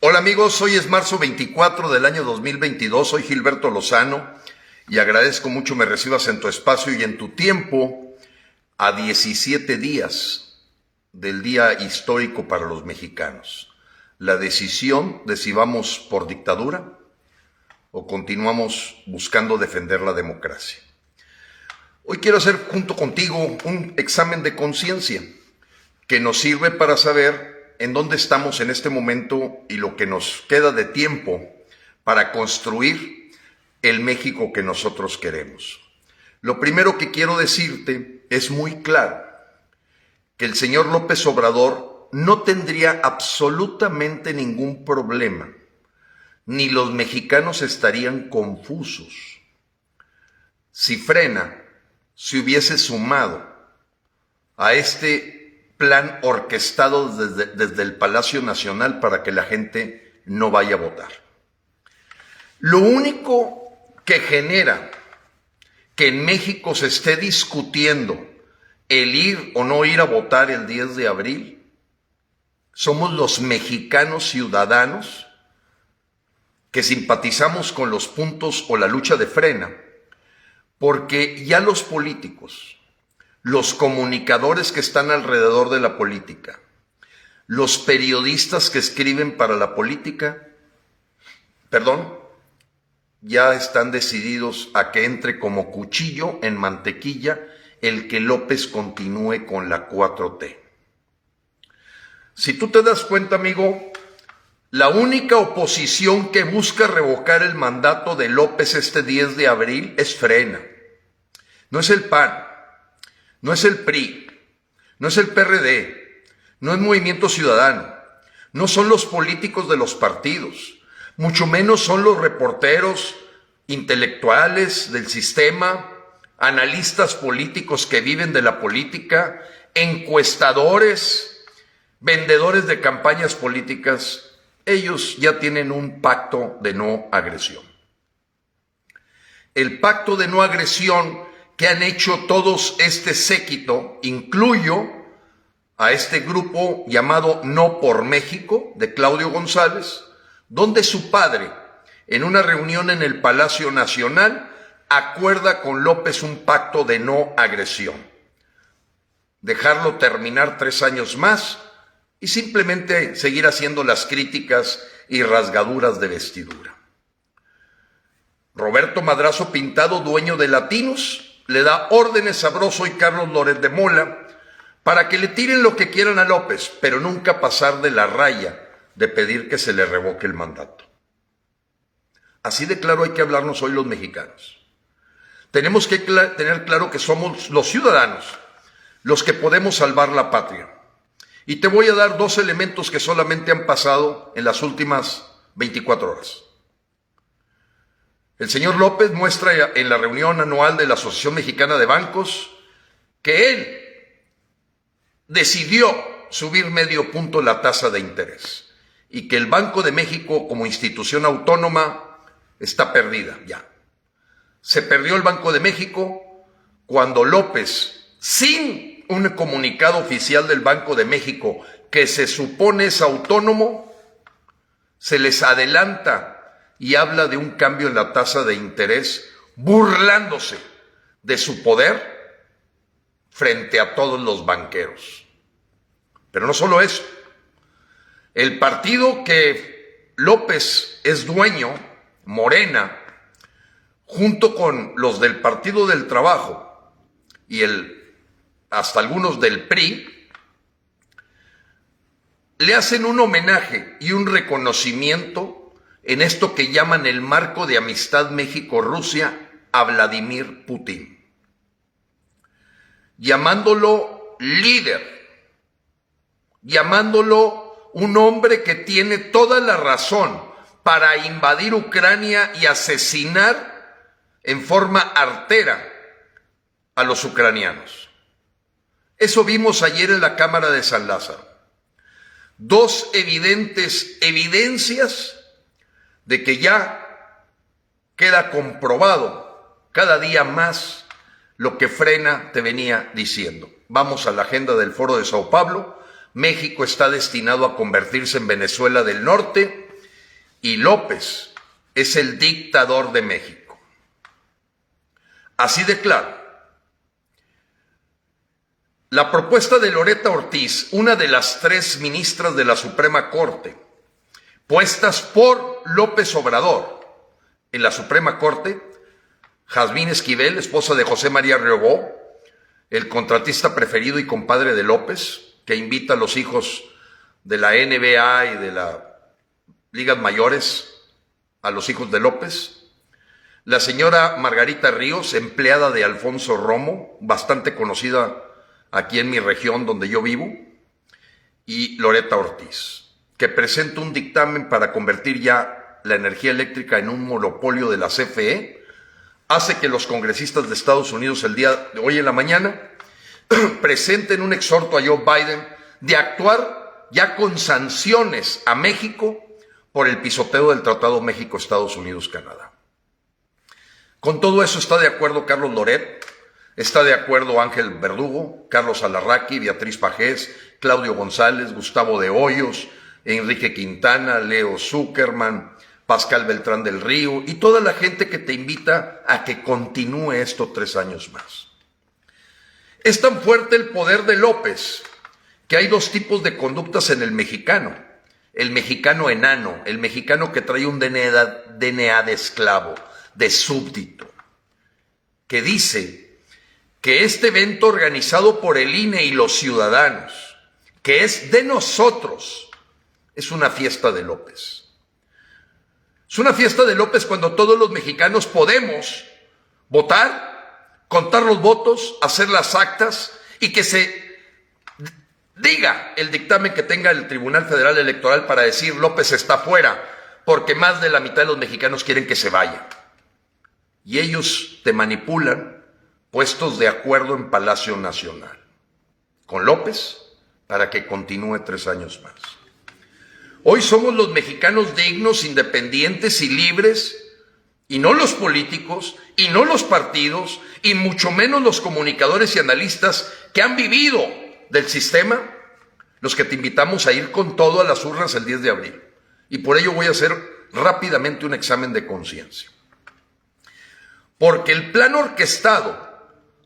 Hola amigos, hoy es marzo 24 del año 2022, soy Gilberto Lozano y agradezco mucho me recibas en tu espacio y en tu tiempo a 17 días del día histórico para los mexicanos. La decisión de si vamos por dictadura o continuamos buscando defender la democracia. Hoy quiero hacer junto contigo un examen de conciencia que nos sirve para saber en dónde estamos en este momento y lo que nos queda de tiempo para construir el México que nosotros queremos. Lo primero que quiero decirte es muy claro, que el señor López Obrador no tendría absolutamente ningún problema, ni los mexicanos estarían confusos. Si frena, si hubiese sumado a este plan orquestado desde, desde el Palacio Nacional para que la gente no vaya a votar. Lo único que genera que en México se esté discutiendo el ir o no ir a votar el 10 de abril somos los mexicanos ciudadanos que simpatizamos con los puntos o la lucha de frena, porque ya los políticos, los comunicadores que están alrededor de la política, los periodistas que escriben para la política, perdón, ya están decididos a que entre como cuchillo en mantequilla el que López continúe con la 4T. Si tú te das cuenta, amigo, la única oposición que busca revocar el mandato de López este 10 de abril es Frena. No es el PAN, no es el PRI, no es el PRD, no es Movimiento Ciudadano, no son los políticos de los partidos, mucho menos son los reporteros intelectuales del sistema, analistas políticos que viven de la política, encuestadores, vendedores de campañas políticas, ellos ya tienen un pacto de no agresión. El pacto de no agresión que han hecho todos este séquito, incluyo a este grupo llamado No por México, de Claudio González, donde su padre, en una reunión en el Palacio Nacional, acuerda con López un pacto de no agresión. Dejarlo terminar tres años más y simplemente seguir haciendo las críticas y rasgaduras de vestidura. Roberto Madrazo Pintado, dueño de Latinos, le da órdenes a Broso y Carlos Loret de Mola para que le tiren lo que quieran a López, pero nunca pasar de la raya de pedir que se le revoque el mandato. Así de claro hay que hablarnos hoy los mexicanos. Tenemos que tener claro que somos los ciudadanos los que podemos salvar la patria. Y te voy a dar dos elementos que solamente han pasado en las últimas 24 horas. El señor López muestra en la reunión anual de la Asociación Mexicana de Bancos que él decidió subir medio punto la tasa de interés y que el Banco de México como institución autónoma está perdida ya. Se perdió el Banco de México cuando López, sin un comunicado oficial del Banco de México que se supone es autónomo, se les adelanta y habla de un cambio en la tasa de interés burlándose de su poder frente a todos los banqueros. Pero no solo eso, el partido que López es dueño, Morena, junto con los del Partido del Trabajo y el hasta algunos del PRI, le hacen un homenaje y un reconocimiento en esto que llaman el marco de amistad México-Rusia a Vladimir Putin, llamándolo líder, llamándolo un hombre que tiene toda la razón para invadir Ucrania y asesinar en forma artera a los ucranianos. Eso vimos ayer en la Cámara de San Lázaro. Dos evidentes evidencias de que ya queda comprobado cada día más lo que Frena te venía diciendo. Vamos a la agenda del Foro de Sao Paulo. México está destinado a convertirse en Venezuela del Norte y López es el dictador de México. Así de claro. La propuesta de Loreta Ortiz, una de las tres ministras de la Suprema Corte, puestas por López Obrador en la Suprema Corte, Jazmín Esquivel, esposa de José María Riobó, el contratista preferido y compadre de López, que invita a los hijos de la NBA y de las ligas mayores a los hijos de López, la señora Margarita Ríos, empleada de Alfonso Romo, bastante conocida aquí en mi región donde yo vivo, y Loreta Ortiz, que presenta un dictamen para convertir ya la energía eléctrica en un monopolio de la CFE, hace que los congresistas de Estados Unidos el día de hoy en la mañana presenten un exhorto a Joe Biden de actuar ya con sanciones a México por el pisoteo del Tratado México-Estados Unidos-Canadá. Con todo eso está de acuerdo Carlos Loret, Está de acuerdo Ángel Verdugo, Carlos Alarraqui, Beatriz Pajés, Claudio González, Gustavo de Hoyos, Enrique Quintana, Leo Zuckerman, Pascal Beltrán del Río y toda la gente que te invita a que continúe esto tres años más. Es tan fuerte el poder de López que hay dos tipos de conductas en el mexicano. El mexicano enano, el mexicano que trae un DNA, de esclavo, de súbdito, que dice que este evento organizado por el INE y los ciudadanos, que es de nosotros, es una fiesta de López. Es una fiesta de López cuando todos los mexicanos podemos votar, contar los votos, hacer las actas y que se diga el dictamen que tenga el Tribunal Federal Electoral para decir López está fuera, porque más de la mitad de los mexicanos quieren que se vaya. Y ellos te manipulan puestos de acuerdo en Palacio Nacional con López para que continúe tres años más. Hoy somos los mexicanos dignos, independientes y libres, y no los políticos, y no los partidos, y mucho menos los comunicadores y analistas que han vivido del sistema, los que te invitamos a ir con todo a las urnas el 10 de abril. Y por ello voy a hacer rápidamente un examen de conciencia. Porque el plan orquestado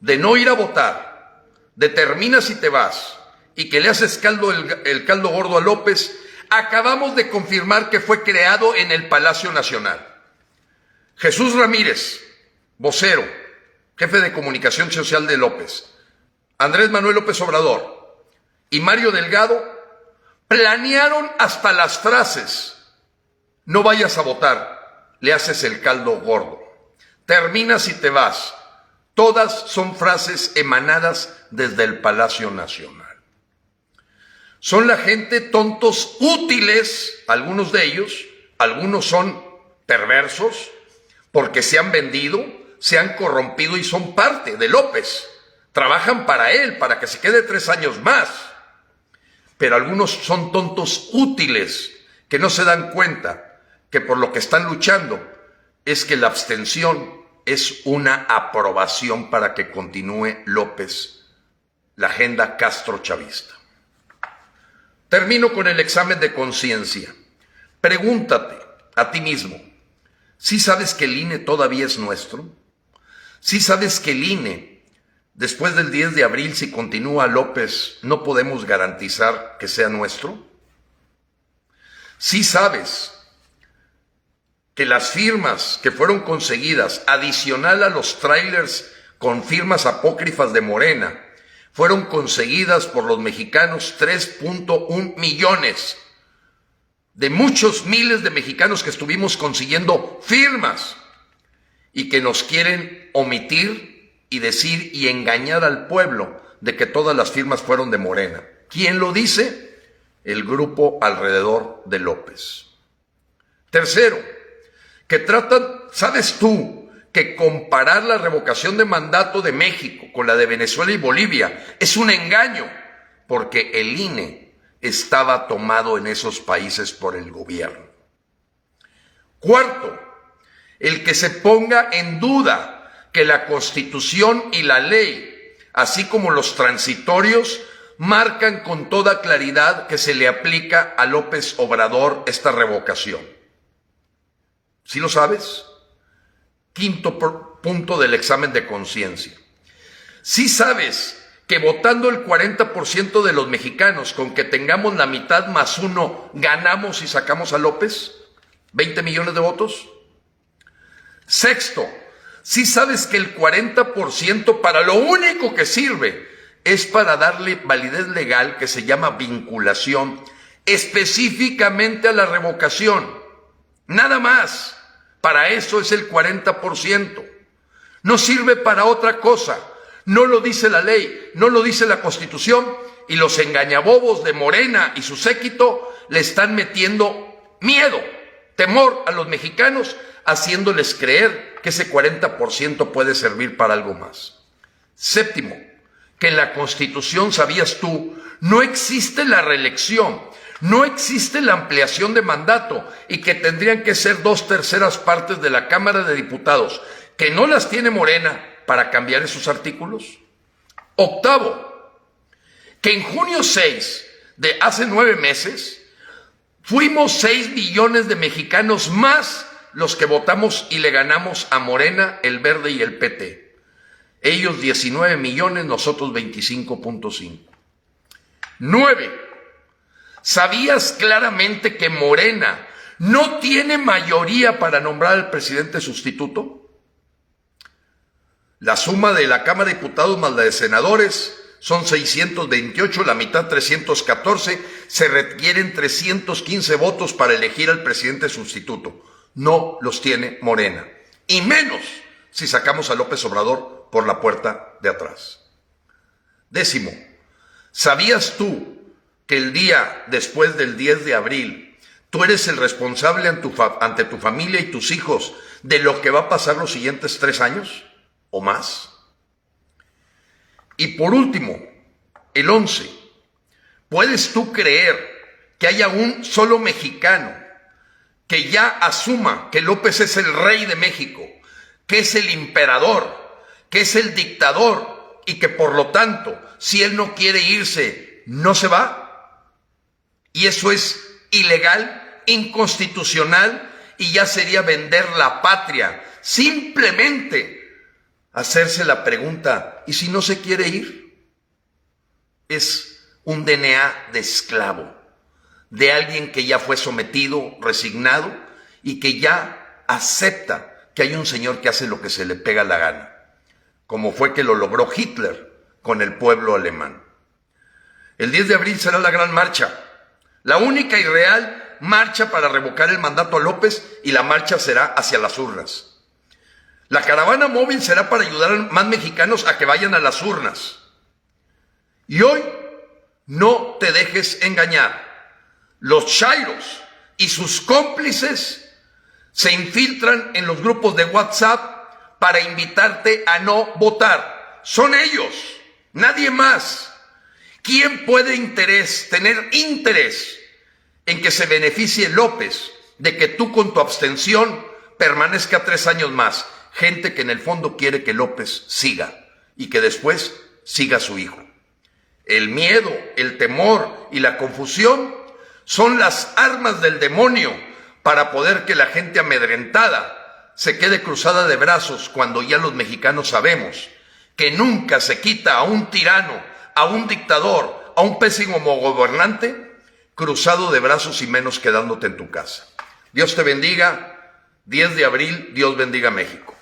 de no ir a votar, determina si te vas y que le haces caldo el, caldo gordo a López, acabamos de confirmar que fue creado en el Palacio Nacional. Jesús Ramírez, vocero, jefe de comunicación social de López, Andrés Manuel López Obrador y Mario Delgado planearon hasta las frases, no vayas a votar, le haces el caldo gordo, termina si te vas, Todas son frases emanadas desde el Palacio Nacional. Son la gente tontos útiles, algunos de ellos, algunos son perversos, porque se han vendido, se han corrompido y son parte de López. Trabajan para él, para que se quede tres años más. Pero algunos son tontos útiles, que no se dan cuenta que por lo que están luchando es que la abstención es una aprobación para que continúe López la agenda Castro-Chavista. Termino con el examen de conciencia. Pregúntate a ti mismo, ¿sí sabes que el INE todavía es nuestro? ¿Sí sabes que el INE, después del 10 de abril, si continúa López, no podemos garantizar que sea nuestro? ¿Sí sabes que las firmas que fueron conseguidas, adicional a los trailers con firmas apócrifas de Morena, fueron conseguidas por los mexicanos 3.1 millones de muchos miles de mexicanos que estuvimos consiguiendo firmas y que nos quieren omitir y decir y engañar al pueblo de que todas las firmas fueron de Morena. ¿Quién lo dice? El grupo alrededor de López. Tercero, que tratan, ¿sabes tú? Que comparar la revocación de mandato de México con la de Venezuela y Bolivia es un engaño, porque el INE estaba tomado en esos países por el gobierno. Cuarto, el que se ponga en duda que la constitución y la ley, así como los transitorios, marcan con toda claridad que se le aplica a López Obrador esta revocación. ¿Sí lo sabes? Quinto punto del examen de conciencia. ¿Sí sabes que votando el 40% de los mexicanos con que tengamos la mitad más uno, ganamos y sacamos a López? ¿20 millones de votos? Sexto, si sabes que el 40% para lo único que sirve es para darle validez legal que se llama vinculación específicamente a la revocación. Nada más. Para eso es el 40%. No sirve para otra cosa. No lo dice la ley, no lo dice la constitución y los engañabobos de Morena y su séquito le están metiendo miedo, temor a los mexicanos, haciéndoles creer que ese 40% puede servir para algo más. Séptimo, que en la constitución, sabías tú, no existe la reelección, no existe la ampliación de mandato y que tendrían que ser dos terceras partes de la Cámara de Diputados, que no las tiene Morena, para cambiar esos artículos? Octavo, que en junio 6 de hace nueve meses fuimos 6 millones de mexicanos más los que votamos y le ganamos a Morena, el Verde y el PT. Ellos 19 millones, nosotros 25.5. Nueve, ¿sabías claramente que Morena no tiene mayoría para nombrar al presidente sustituto? La suma de la Cámara de Diputados más la de senadores son 628, la mitad 314. Se requieren 315 votos para elegir al presidente sustituto. No los tiene Morena. Y menos si sacamos a López Obrador por la puerta de atrás. Décimo, ¿sabías tú que el día después del 10 de abril tú eres el responsable ante tu, familia y tus hijos de lo que va a pasar los siguientes tres años? o más. Y por último, el 11. ¿Puedes tú creer que haya un solo mexicano que ya asuma que López es el rey de México, que es el imperador, que es el dictador y que por lo tanto, si él no quiere irse, no se va? Y eso es ilegal, inconstitucional y ya sería vender la patria simplemente hacerse la pregunta, ¿y si no se quiere ir? Es un DNA de esclavo, de alguien que ya fue sometido, resignado y que ya acepta que hay un señor que hace lo que se le pega la gana, como fue que lo logró Hitler con el pueblo alemán. El 10 de abril será la gran marcha, la única y real marcha para revocar el mandato a López y la marcha será hacia las urnas. La caravana móvil será para ayudar a más mexicanos a que vayan a las urnas. Y hoy no te dejes engañar. Los chairos y sus cómplices se infiltran en los grupos de WhatsApp para invitarte a no votar. Son ellos, nadie más. ¿Quién puede interés, tener interés en que se beneficie López de que tú con tu abstención permanezca tres años más? gente que en el fondo quiere que López siga y que después siga su hijo. El miedo, el temor y la confusión son las armas del demonio para poder que la gente amedrentada se quede cruzada de brazos cuando ya los mexicanos sabemos que nunca se quita a un tirano, a un dictador, a un pésimo gobernante cruzado de brazos y menos quedándote en tu casa. Dios te bendiga. 10 de abril, Dios bendiga México.